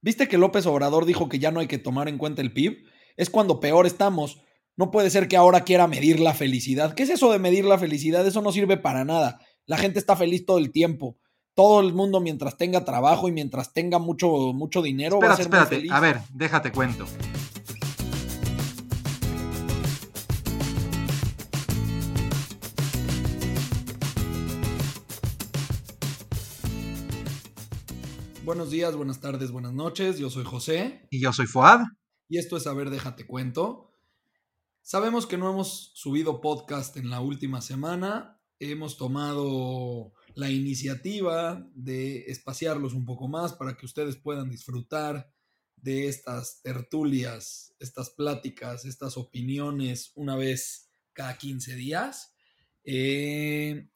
¿Viste que López Obrador dijo que ya no hay que tomar en cuenta el PIB? Es cuando peor estamos. No puede ser que ahora quiera medir la felicidad. ¿Qué es eso de medir la felicidad? Eso no sirve para nada. La gente está feliz todo el tiempo. Todo el mundo mientras tenga trabajo y mientras tenga mucho, mucho dinero. Espérate, va a ser espérate. Muy feliz. A ver, déjate cuento. Buenos días, buenas tardes, buenas noches. Yo soy José. Y yo soy Fuad. Y esto es A ver, déjate cuento. Sabemos que no hemos subido podcast en la última semana. Hemos tomado la iniciativa de espaciarlos un poco más para que ustedes puedan disfrutar de estas tertulias, estas pláticas, estas opiniones una vez cada 15 días. Eh,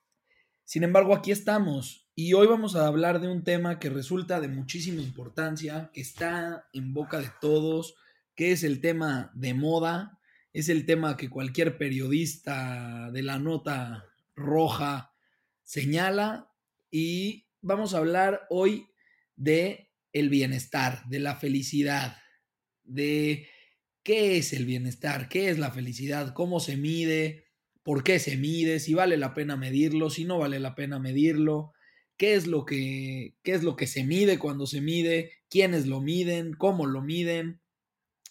sin embargo, aquí estamos y hoy vamos a hablar de un tema que resulta de muchísima importancia, que está en boca de todos, que es el tema de moda, es el tema que cualquier periodista de la nota roja señala. Y vamos a hablar hoy de el bienestar, de la felicidad, de qué es el bienestar, qué es la felicidad, cómo se mide, por qué se mide, si vale la pena medirlo, si no vale la pena medirlo, qué es lo que, qué es lo que se mide cuando se mide, quiénes lo miden, cómo lo miden,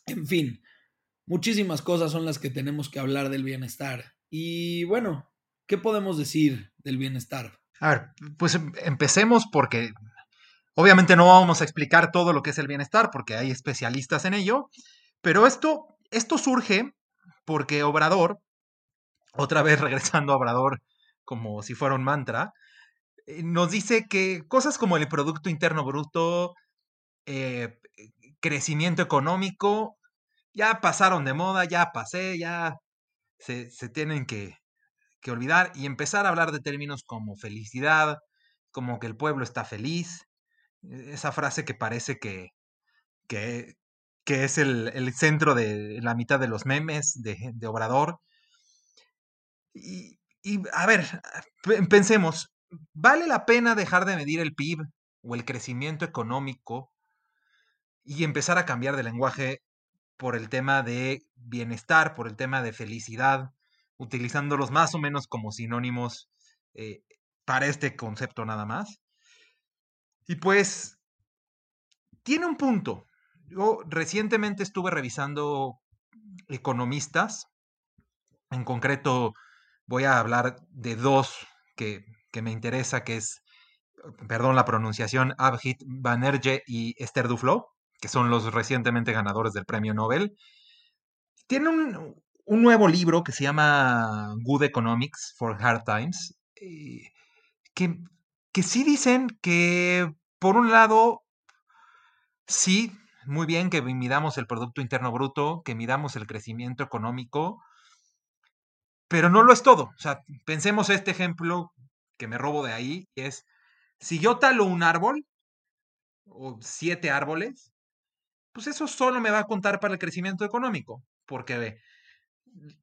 en fin, muchísimas cosas son las que tenemos que hablar del bienestar. Y bueno, ¿qué podemos decir del bienestar? A ver, pues em, empecemos porque obviamente no vamos a explicar todo lo que es el bienestar porque hay especialistas en ello, pero esto, esto surge porque Obrador, otra vez regresando a Obrador como si fuera un mantra, nos dice que cosas como el Producto Interno Bruto, eh, crecimiento económico, ya pasaron de moda, ya pasé, ya se, tienen que, olvidar y empezar a hablar de términos como felicidad, como que el pueblo está feliz, e, esa frase que parece que, que, es el, centro de la mitad de los memes de, de Obrador. Y, a ver, pensemos, ¿Vale la pena dejar de medir el PIB o el crecimiento económico y empezar a cambiar de lenguaje por el tema de bienestar, por el tema de felicidad, utilizándolos más o menos como sinónimos eh, para este concepto nada más? Y pues, tiene un punto. Yo recientemente estuve revisando economistas, en concreto voy a hablar de dos que que me interesa, que es, perdón la pronunciación, Abhit Banerjee y Esther Duflo, que son los recientemente ganadores del premio Nobel. Tienen un, nuevo libro que se llama Good Economics for Hard Times, eh, que, que sí dicen que, por un lado, sí, muy bien que midamos el Producto Interno Bruto, que midamos el crecimiento económico, pero no lo es todo. O sea, pensemos este ejemplo que me robo de ahí es, si yo talo un árbol, o siete árboles, pues eso solo me va a contar para el crecimiento económico, porque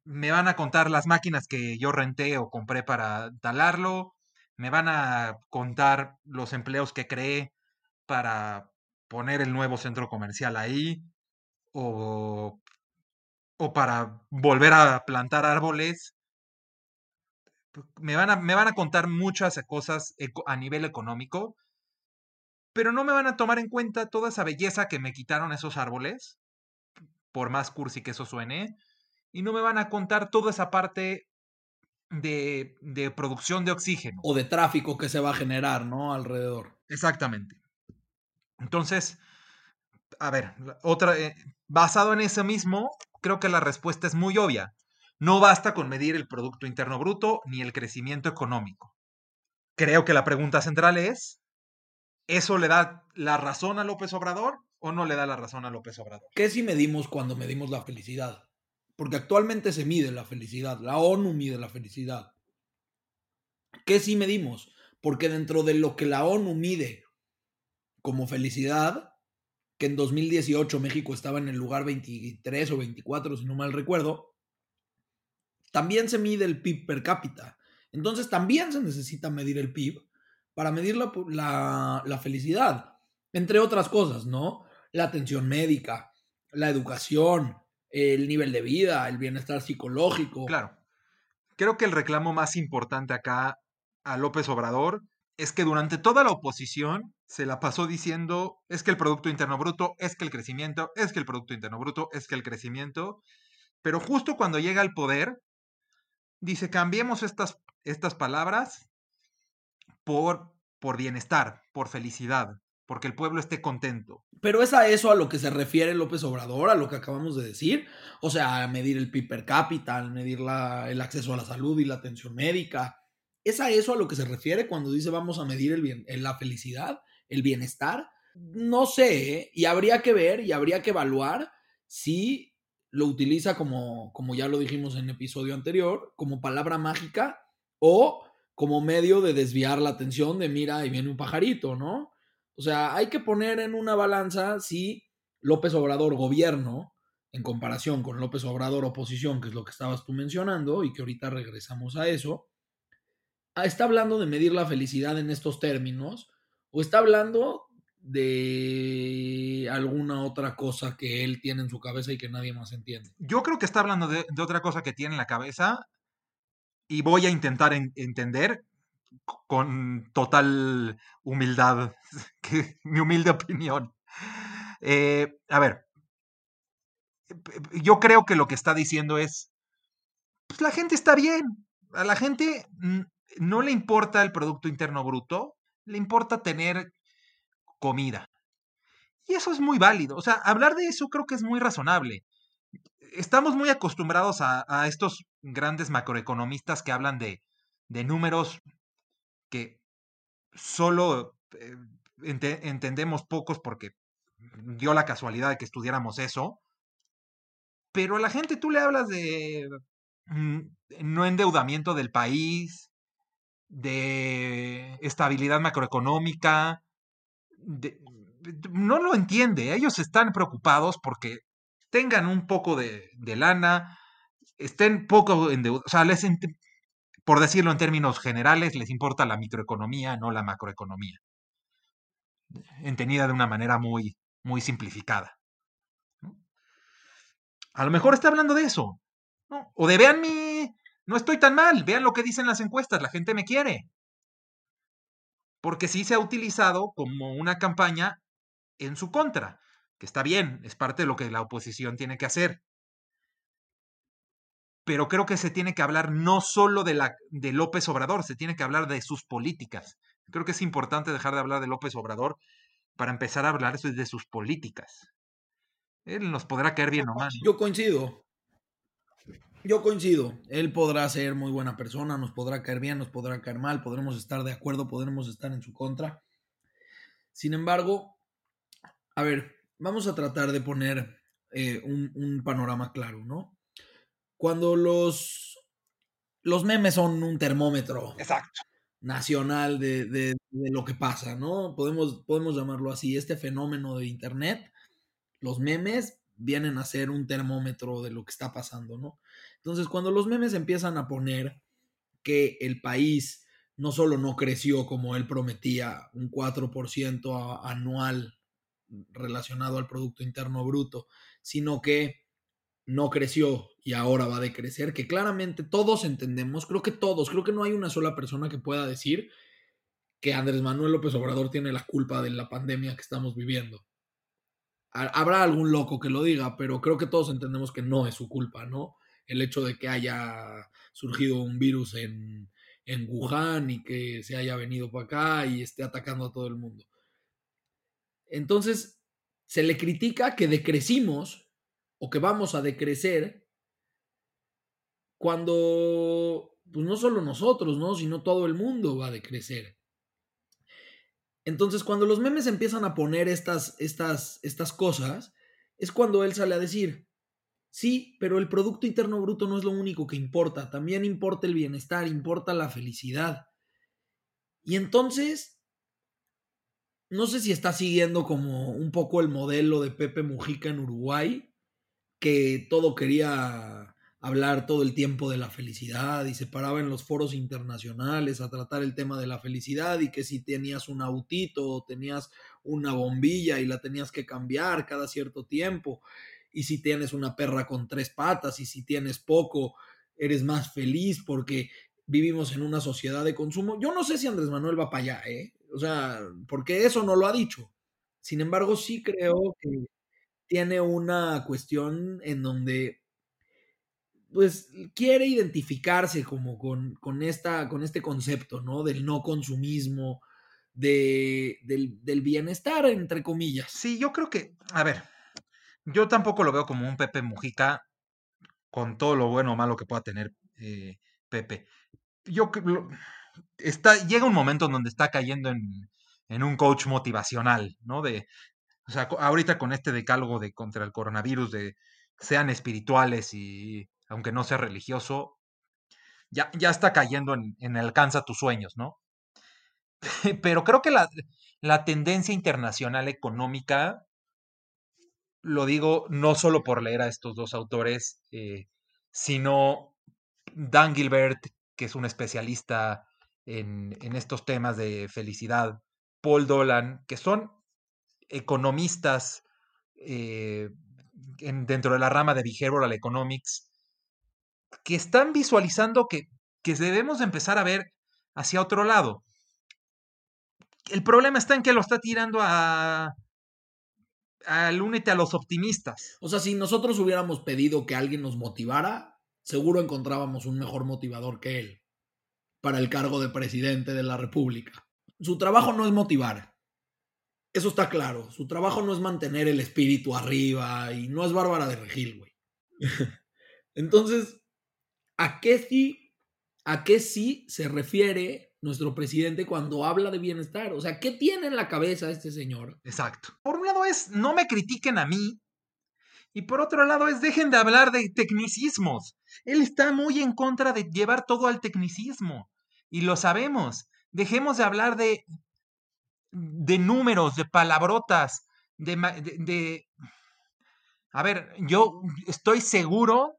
me van a contar las máquinas que yo renté o compré para talarlo, me van a contar los empleos que creé para poner el nuevo centro comercial ahí, o, o para volver a plantar árboles me van a, me van a contar muchas cosas a nivel económico, pero no me van a tomar en cuenta toda esa belleza que me quitaron esos árboles, por más cursi que eso suene, y no me van a contar toda esa parte de, de producción de oxígeno. O de tráfico que se va a generar, ¿no? Alrededor. Exactamente. Entonces, a ver, otra, eh, basado en eso mismo, creo que la respuesta es muy obvia. No basta con medir el Producto Interno Bruto ni el crecimiento económico. Creo que la pregunta central es, ¿eso le da la razón a López Obrador o no le da la razón a López Obrador? ¿Qué si medimos cuando medimos la felicidad? Porque actualmente se mide la felicidad, la ONU mide la felicidad. ¿Qué si medimos? Porque dentro de lo que la ONU mide como felicidad, que en 2018 México estaba en el lugar 23 o 24, si no mal recuerdo, también se mide el PIB per cápita. Entonces también se necesita medir el PIB para medir la, felicidad, entre otras cosas, ¿no? la atención médica, la educación, el nivel de vida, el bienestar psicológico. Claro. Creo que el reclamo más importante acá a López Obrador es que durante toda la oposición se la pasó diciendo es que el Producto Interno Bruto, es que el crecimiento, es que el Producto Interno Bruto, es que el crecimiento, pero justo cuando llega al poder, dice cambiemos estas, estas palabras por, por bienestar, por felicidad, porque el pueblo esté contento. Pero es a eso a lo que se refiere López Obrador, a lo que acabamos de decir. O sea, a medir el PIB per cápita, medir la, el acceso a la salud y la atención médica. ¿Es a eso a lo que se refiere cuando dice vamos a medir el bien, la felicidad, el bienestar? No sé, ¿eh? y habría que ver y habría que evaluar si lo utiliza como, como ya lo dijimos en el episodio anterior, como palabra mágica o como medio de desviar la atención de mira, ahí viene un pajarito, ¿no? O sea, hay que poner en una balanza si López Obrador gobierno, en comparación con López Obrador oposición, que es lo que estabas tú mencionando, y que ahorita regresamos a eso, ah, está hablando de medir la felicidad en estos términos, o está hablando de alguna otra cosa que él tiene en su cabeza y que nadie más entiende. Yo creo que está hablando de, otra cosa que tiene en la cabeza y voy a intentar entender con total humildad, que, mi humilde opinión. Eh, a ver, yo creo que lo que está diciendo es, pues la gente está bien, a la gente no le importa el Producto Interno Bruto, le importa tener comida. Y eso es muy válido, o sea, hablar de eso creo que es muy razonable. Estamos muy acostumbrados a, estos grandes macroeconomistas que hablan de, de números que solo eh, entendemos pocos porque dio la casualidad de que estudiáramos eso, pero a la gente tú le hablas de mm, no endeudamiento del país, de estabilidad macroeconómica, no lo entiende, ellos están preocupados porque tengan un poco de, lana, estén poco endeudados, o sea, les, por decirlo en términos generales, les importa la microeconomía, no la macroeconomía. Entendida de una manera muy, muy simplificada. A lo mejor está hablando de eso. O de vean mi. No estoy tan mal, vean lo que dicen las encuestas, la gente me quiere. Porque sí se ha utilizado como una campaña en su contra, que está bien, es parte de lo que la oposición tiene que hacer pero creo que se tiene que hablar no solo de, la, de López Obrador, se tiene que hablar de sus políticas. Creo que es importante dejar de hablar de López Obrador para empezar a hablar de sus políticas. Él nos podrá caer bien o mal. Yo coincido. Yo coincido. Él podrá ser muy buena persona, nos podrá caer bien, nos podrá caer mal, podremos estar de acuerdo, podremos estar en su contra. Sin embargo, a ver, vamos a tratar de poner eh, un, un panorama claro, ¿no? cuando los, los memes son un termómetro Exacto. nacional de, lo que pasa, ¿no? Podemos, podemos llamarlo así, este fenómeno de Internet, los memes vienen a ser un termómetro de lo que está pasando, ¿no? Entonces, cuando los memes empiezan a poner que el país no solo no creció como él prometía, un 4% anual relacionado al Producto Interno Bruto, sino que no creció y ahora va a decrecer, que claramente todos entendemos, creo que todos, creo que no hay una sola persona que pueda decir que Andrés Manuel López Obrador tiene la culpa de la pandemia que estamos viviendo. Habrá algún loco que lo diga, pero creo que todos entendemos que no es su culpa, ¿no? El hecho de que haya surgido un virus en, en Wuhan y que se haya venido para acá y esté atacando a todo el mundo. Entonces, se le critica que decrecimos o que vamos a decrecer cuando, pues no solo nosotros, ¿no? Sino todo el mundo va a decrecer. Entonces, cuando los memes empiezan a poner estas, estas, estas cosas, es cuando él sale a decir, sí, pero el Producto Interno Bruto no es lo único que importa, también importa el bienestar, importa la felicidad. Y entonces, no sé si está siguiendo como un poco el modelo de Pepe Mujica en Uruguay, que todo quería hablar todo el tiempo de la felicidad y se paraba en los foros internacionales a tratar el tema de la felicidad y que si tenías un autito o tenías una bombilla y la tenías que cambiar cada cierto tiempo. Y si tienes una perra con tres patas y si tienes poco, eres más feliz porque vivimos en una sociedad de consumo. Yo no sé si Andrés Manuel va para allá, ¿eh? O sea, porque eso no lo ha dicho. Sin embargo, sí creo que tiene una cuestión en donde pues quiere identificarse como con, con, esta, con este concepto, ¿no? Del no consumismo, de, del, bienestar, entre comillas. Sí, yo creo que, a ver, yo tampoco lo veo como un Pepe Mujica con todo lo bueno o malo que pueda tener eh, Pepe. Yo está, llega un momento en donde está cayendo en, en un coach motivacional, ¿no? De, o sea, ahorita con este decálogo de contra el coronavirus, de sean espirituales y aunque no sea religioso, ya, ya está cayendo en, alcanza tus sueños, ¿no? Pero creo que la, la tendencia internacional económica, lo digo no solo por leer a estos dos autores, eh, sino Dan Gilbert, que es un especialista en, en, estos temas de felicidad, Paul Dolan, que son economistas eh, en, dentro de la rama de Behavioral Economics, que están visualizando que, que debemos empezar a ver hacia otro lado. El problema está en que lo está tirando a, al únete a los optimistas. O sea, si nosotros hubiéramos pedido que alguien nos motivara, seguro encontrábamos un mejor motivador que él para el cargo de presidente de la República. Su trabajo no es motivar. Eso está claro. Su trabajo no es mantener el espíritu arriba y no es Bárbara de Regil, güey. Entonces, ¿a qué sí, a qué se refiere nuestro presidente cuando habla de bienestar? O sea, ¿qué tiene en la cabeza este señor? Exacto. Por un lado es, no me critiquen a mí. Y por otro lado es, dejen de hablar de tecnicismos. Él está muy en contra de llevar todo al tecnicismo. Y lo sabemos. Dejemos de hablar de, de números, de palabrotas, de, de, de... A ver, yo estoy seguro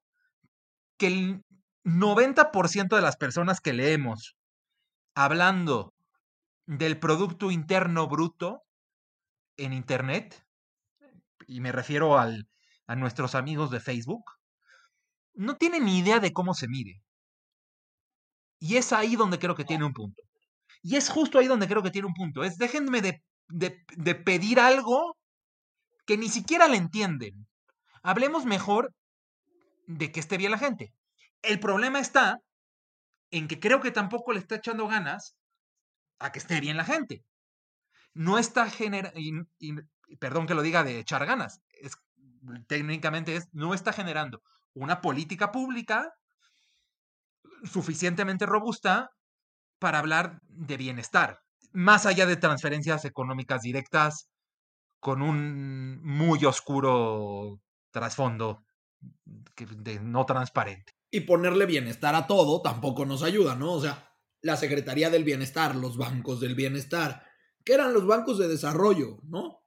que el 90% de las personas que leemos hablando del Producto Interno Bruto en Internet, y me refiero al, a nuestros amigos de Facebook, no tienen ni idea de cómo se mide. Y es ahí donde creo que tiene un punto. Y es justo ahí donde creo que tiene un punto. Es déjenme de, de, de pedir algo que ni siquiera le entienden. Hablemos mejor de que esté bien la gente. El problema está en que creo que tampoco le está echando ganas a que esté bien la gente. No está generando, perdón que lo diga de echar ganas, técnicamente es, no está generando una política pública suficientemente robusta para hablar de bienestar, más allá de transferencias económicas directas con un muy oscuro trasfondo de no transparente. Y ponerle bienestar a todo tampoco nos ayuda, ¿no? O sea, la Secretaría del Bienestar, los bancos del bienestar, que eran los bancos de desarrollo, ¿no?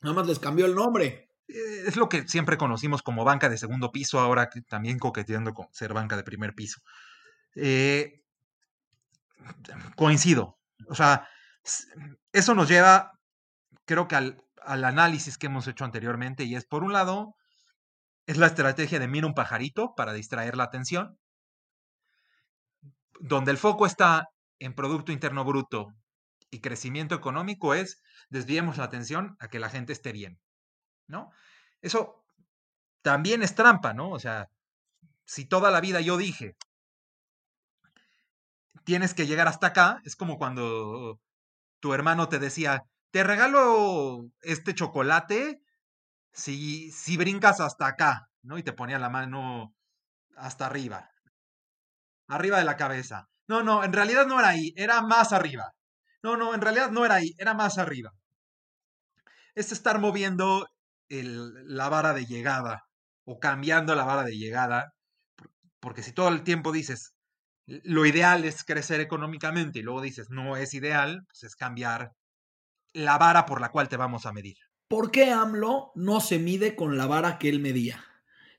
Nada más les cambió el nombre. Eh, es lo que siempre conocimos como banca de segundo piso, ahora también coqueteando con ser banca de primer piso. Eh, coincido. O sea, eso nos lleva, creo que al, al, análisis que hemos hecho anteriormente, y es, por un lado, es la estrategia de mira un pajarito para distraer la atención, donde el foco está en Producto Interno Bruto y crecimiento económico, es desviemos la atención a que la gente esté bien, ¿no? Eso también es trampa, ¿no? O sea, si toda la vida yo dije, tienes que llegar hasta acá. Es como cuando tu hermano te decía, te regalo este chocolate si, si brincas hasta acá, ¿no? Y te ponía la mano hasta arriba, arriba de la cabeza. No, no, en realidad no era ahí, era más arriba. No, no, en realidad no era ahí, era más arriba. Es estar moviendo la vara de llegada o cambiando la vara de llegada, porque si todo el tiempo dices, lo ideal es crecer económicamente y luego dices, no es ideal, pues es cambiar la vara por la cual te vamos a medir. ¿Por qué AMLO no se mide con la vara que él medía?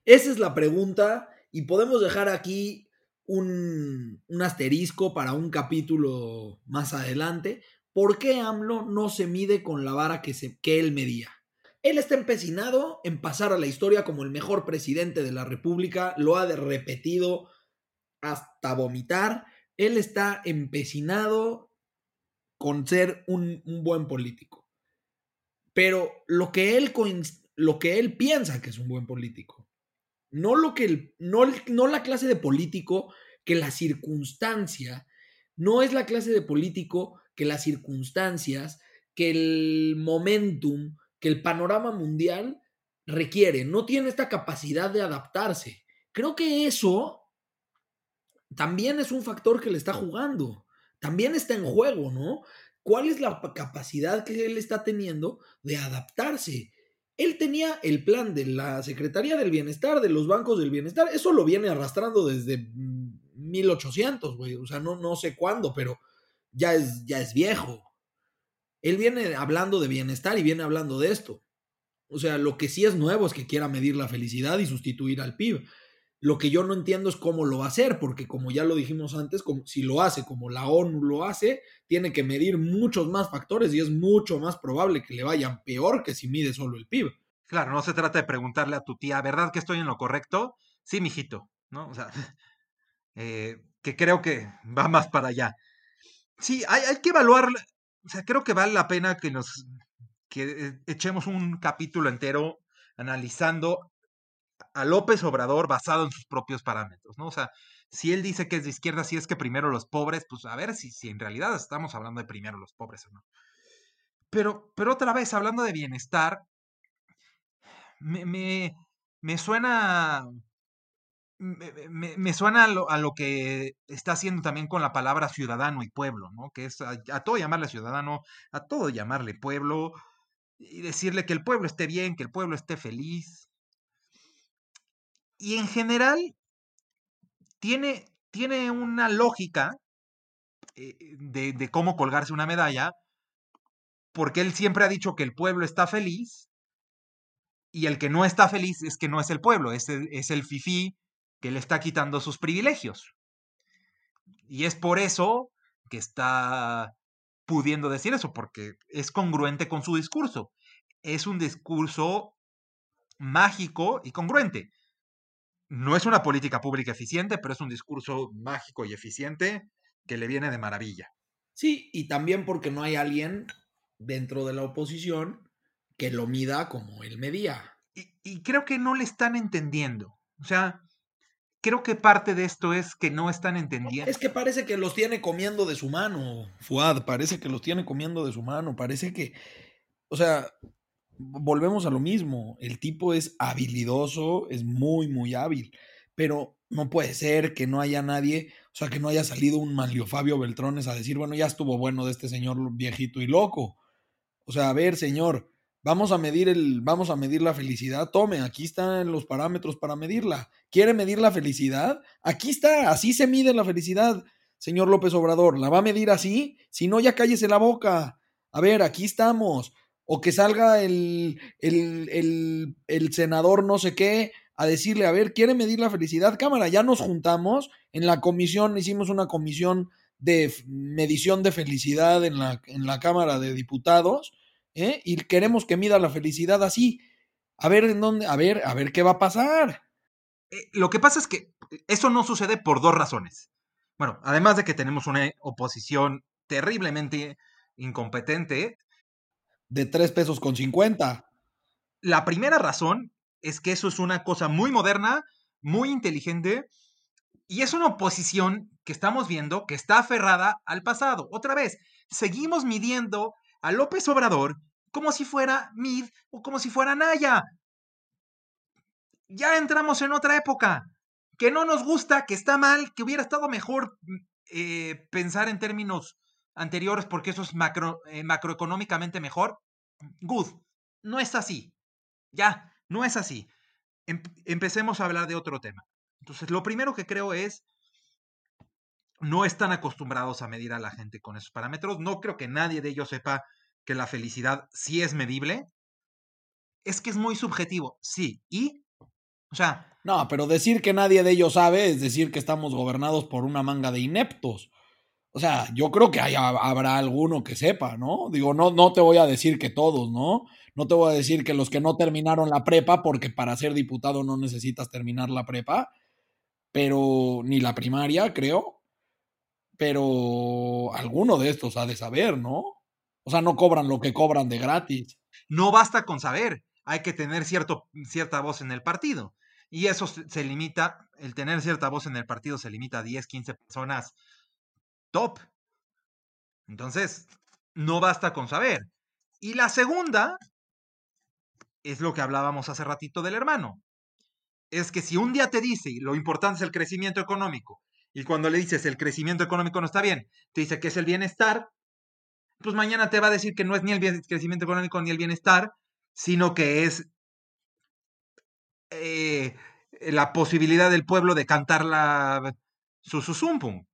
Esa es la pregunta y podemos dejar aquí un, asterisco para un capítulo más adelante, ¿por qué AMLO no se mide con la vara que él medía? Él está empecinado en pasar a la historia como el mejor presidente de la República, lo ha repetido hasta vomitar. Él está empecinado con ser un, buen político. Pero lo que, él, lo que él piensa que es un buen político, no, lo que no, no la clase de político que la circunstancia, no es la clase de político que las circunstancias, que el momentum, que el panorama mundial requiere. No tiene esta capacidad de adaptarse. Creo que eso también es un factor que le está jugando. También está en juego, ¿no? ¿Cuál es la capacidad que él está teniendo de adaptarse? Él tenía el plan de la Secretaría del Bienestar, de los bancos del bienestar. Eso lo viene arrastrando desde 1800, güey. O sea, no, no sé cuándo, pero ya es, ya es viejo. Él viene hablando de bienestar y viene hablando de esto. O sea, lo que sí es nuevo es que quiera medir la felicidad y sustituir al PIB. Lo que yo no entiendo es cómo lo va a hacer, porque como ya lo dijimos antes, como, si lo hace como la ONU lo hace, tiene que medir muchos más factores y es mucho más probable que le vayan peor que si mide solo el PIB. Claro, no se trata de preguntarle a tu tía, ¿verdad que estoy en lo correcto? Sí, mijito, ¿no? O sea, eh, que creo que va más para allá. Sí, hay, hay que evaluar o sea, creo que vale la pena que nos que eh, echemos un capítulo entero analizando a López Obrador basado en sus propios parámetros, ¿no? O sea, si él dice que es de izquierda, si es que primero los pobres, pues a ver si, si en realidad estamos hablando de primero los pobres o no. Pero, pero otra vez, hablando de bienestar, me, me, me suena me, suena a lo, que está haciendo también con la palabra ciudadano y pueblo, ¿no? Que es a, todo llamarle ciudadano, a todo llamarle pueblo y decirle que el pueblo esté bien, que el pueblo esté feliz. Y en general tiene, tiene una lógica eh, de, de cómo colgarse una medalla, porque él siempre ha dicho que el pueblo está feliz y el que no está feliz es que no es el pueblo, es es el fifí que le está quitando sus privilegios. Y es por eso que está pudiendo decir eso, porque es congruente con su discurso. Es un discurso mágico y congruente. No es una política pública eficiente, pero es un discurso mágico y eficiente que le viene de maravilla. Sí, y también porque no hay alguien dentro de la oposición que lo mida como él medía. Y, y creo que no le están entendiendo. O sea, creo que parte de esto es que no están entendiendo. Es que parece que los tiene comiendo de su mano, Fuad, parece que los tiene comiendo de su mano, parece que, o sea, volvemos a lo mismo, el tipo es habilidoso, es muy, muy hábil, pero no puede ser que no haya nadie, o sea, que no haya salido un Manlio Fabio Beltrones a decir, bueno, ya estuvo bueno de este señor viejito y loco. O sea, a ver, señor, Vamos a medir el, vamos a medir la felicidad. Tome, aquí están los parámetros para medirla. ¿Quiere medir la felicidad? Aquí está, así se mide la felicidad, señor López Obrador. ¿La va a medir así? Si no, ya cállese la boca. A ver, aquí estamos. O que salga el, el, el, senador no sé qué a decirle, a ver, ¿quiere medir la felicidad? Cámara, ya nos juntamos. En la comisión, hicimos una comisión de medición de felicidad en la, en la Cámara de Diputados ¿eh? y queremos que mida la felicidad así. A ver en dónde, a ver, a ver qué va a pasar. Eh, lo que pasa es que eso no sucede por dos razones. Bueno, además de que tenemos una oposición terriblemente incompetente. De tres pesos con cincuenta. La primera razón es que eso es una cosa muy moderna, muy inteligente, y es una oposición que estamos viendo que está aferrada al pasado. Otra vez, seguimos midiendo a López Obrador como si fuera Mid o como si fuera Naya. Ya entramos en otra época. Que no nos gusta, que está mal, que hubiera estado mejor mm, eh, pensar en términos anteriores porque eso es macro, eh, macroeconómicamente mejor. Good. No es así. Ya, no es así. empecemos a hablar de otro tema. Entonces, lo primero que creo es no están acostumbrados a medir a la gente con esos parámetros. No creo que nadie de ellos sepa que la felicidad sí es medible. Es que es muy subjetivo, sí. ¿Y? O sea... No, pero decir que nadie de ellos sabe es decir que estamos gobernados por una manga de ineptos. O sea, yo creo que habrá alguno que sepa, ¿no? Digo, no, no te voy a decir que todos, ¿no? No te voy a decir que los que no terminaron la prepa, porque para ser diputado no necesitas terminar la prepa, pero ni la primaria, creo. Pero alguno de estos ha de saber, ¿no? O sea, no cobran lo que cobran de gratis. No basta con saber, hay que tener cierto, cierta voz en el partido. Y eso se limita, el tener cierta voz en el partido se limita a 10, 15 personas top. Entonces, no basta con saber. Y la segunda es lo que hablábamos hace ratito del hermano. Es que si un día te dice lo importante es el crecimiento económico, y cuando le dices el crecimiento económico no está bien, te dice que es el bienestar, pues mañana te va a decir que no es ni el crecimiento económico ni el bienestar, sino que es eh, la posibilidad del pueblo de cantar la su susumpum.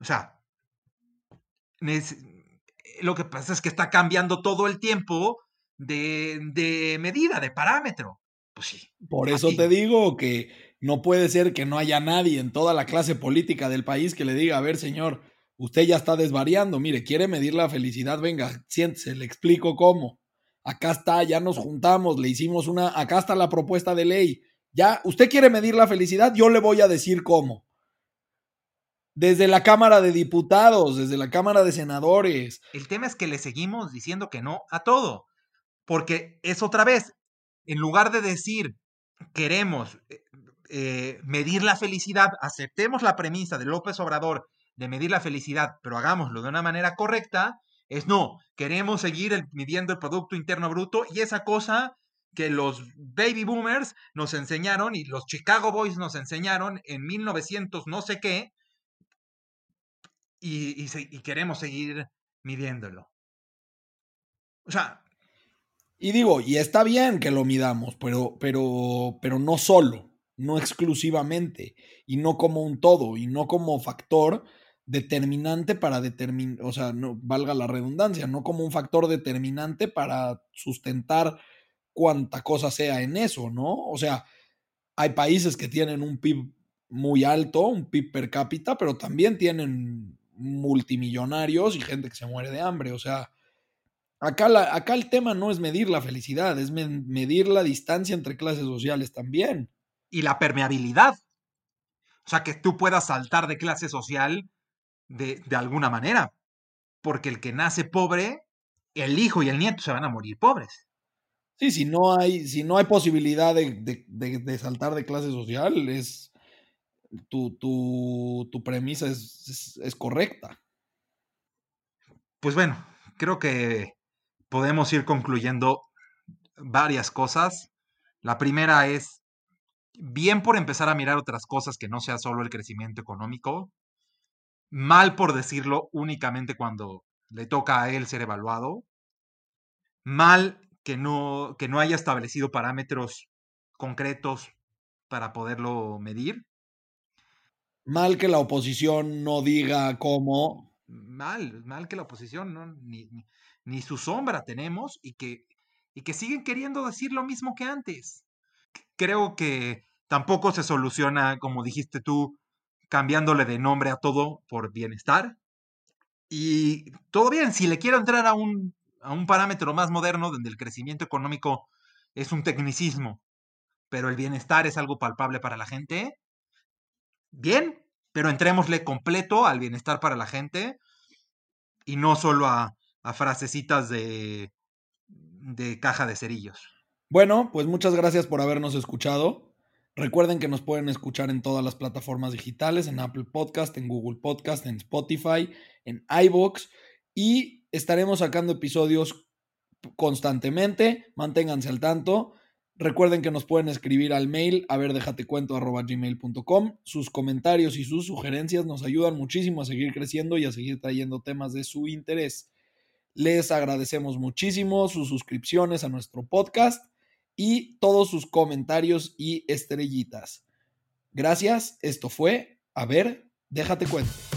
O sea, lo que pasa es que está cambiando todo el tiempo de, medida, de parámetro. Pues sí. Por eso te digo que no puede ser que no haya nadie en toda la clase política del país que le diga, a ver, señor, usted ya está desvariando, mire, quiere medir la felicidad, venga, siéntese, le explico cómo. Acá está, ya nos juntamos, le hicimos una, acá está la propuesta de ley. Ya, usted quiere medir la felicidad, yo le voy a decir cómo desde la Cámara de Diputados, desde la Cámara de Senadores. El tema es que le seguimos diciendo que no a todo, porque es otra vez, en lugar de decir queremos eh, eh, medir la felicidad, aceptemos la premisa de López Obrador de medir la felicidad, pero hagámoslo de una manera correcta, es no, queremos seguir midiendo el Producto Interno Bruto y esa cosa que los baby boomers nos enseñaron y los Chicago Boys nos enseñaron en 1900 no sé qué, y, queremos seguir midiéndolo. O sea. Y digo, y está bien que lo midamos, pero, pero, pero no solo, no exclusivamente, y no como un todo, y no como factor determinante para determinar, o sea, no valga la redundancia, no como un factor determinante para sustentar cuanta cosa sea en eso, ¿no? O sea, hay países que tienen un PIB muy alto, un PIB per cápita, pero también tienen multimillonarios y gente que se muere de hambre. O sea, acá, la, acá el tema no es medir la felicidad, es medir la distancia entre clases sociales también. Y la permeabilidad. O sea, que tú puedas saltar de clase social de, alguna manera. Porque el que nace pobre, el hijo y el nieto se van a morir pobres. Sí, si no hay, si no hay posibilidad de, de saltar de clase social, es, tu, tu, premisa es, correcta. Pues bueno, creo que podemos ir concluyendo varias cosas. La primera es, bien por empezar a mirar otras cosas que no sea solo el crecimiento económico, mal por decirlo únicamente cuando le toca a él ser evaluado, mal que no, que no haya establecido parámetros concretos para poderlo medir. Mal que la oposición no diga cómo. Mal, mal que la oposición, ¿no? ni, su sombra tenemos y que, y que siguen queriendo decir lo mismo que antes. Creo que tampoco se soluciona, como dijiste tú, cambiándole de nombre a todo por bienestar. Y todo bien, si le quiero entrar a un, a un parámetro más moderno donde el crecimiento económico es un tecnicismo, pero el bienestar es algo palpable para la gente, bien, pero entrémosle completo al bienestar para la gente y no solo a, a frasecitas de, de caja de cerillos. Bueno, pues muchas gracias por habernos escuchado. Recuerden que nos pueden escuchar en todas las plataformas digitales, en Apple Podcast, en Google Podcast, en Spotify, en iVoox y estaremos sacando episodios constantemente. Manténganse al tanto. Recuerden que nos pueden escribir al mail a ver gmail.com. Sus comentarios y sus sugerencias nos ayudan muchísimo a seguir creciendo y a seguir trayendo temas de su interés. Les agradecemos muchísimo sus suscripciones a nuestro podcast y todos sus comentarios y estrellitas. Gracias, esto fue A ver, déjate cuento.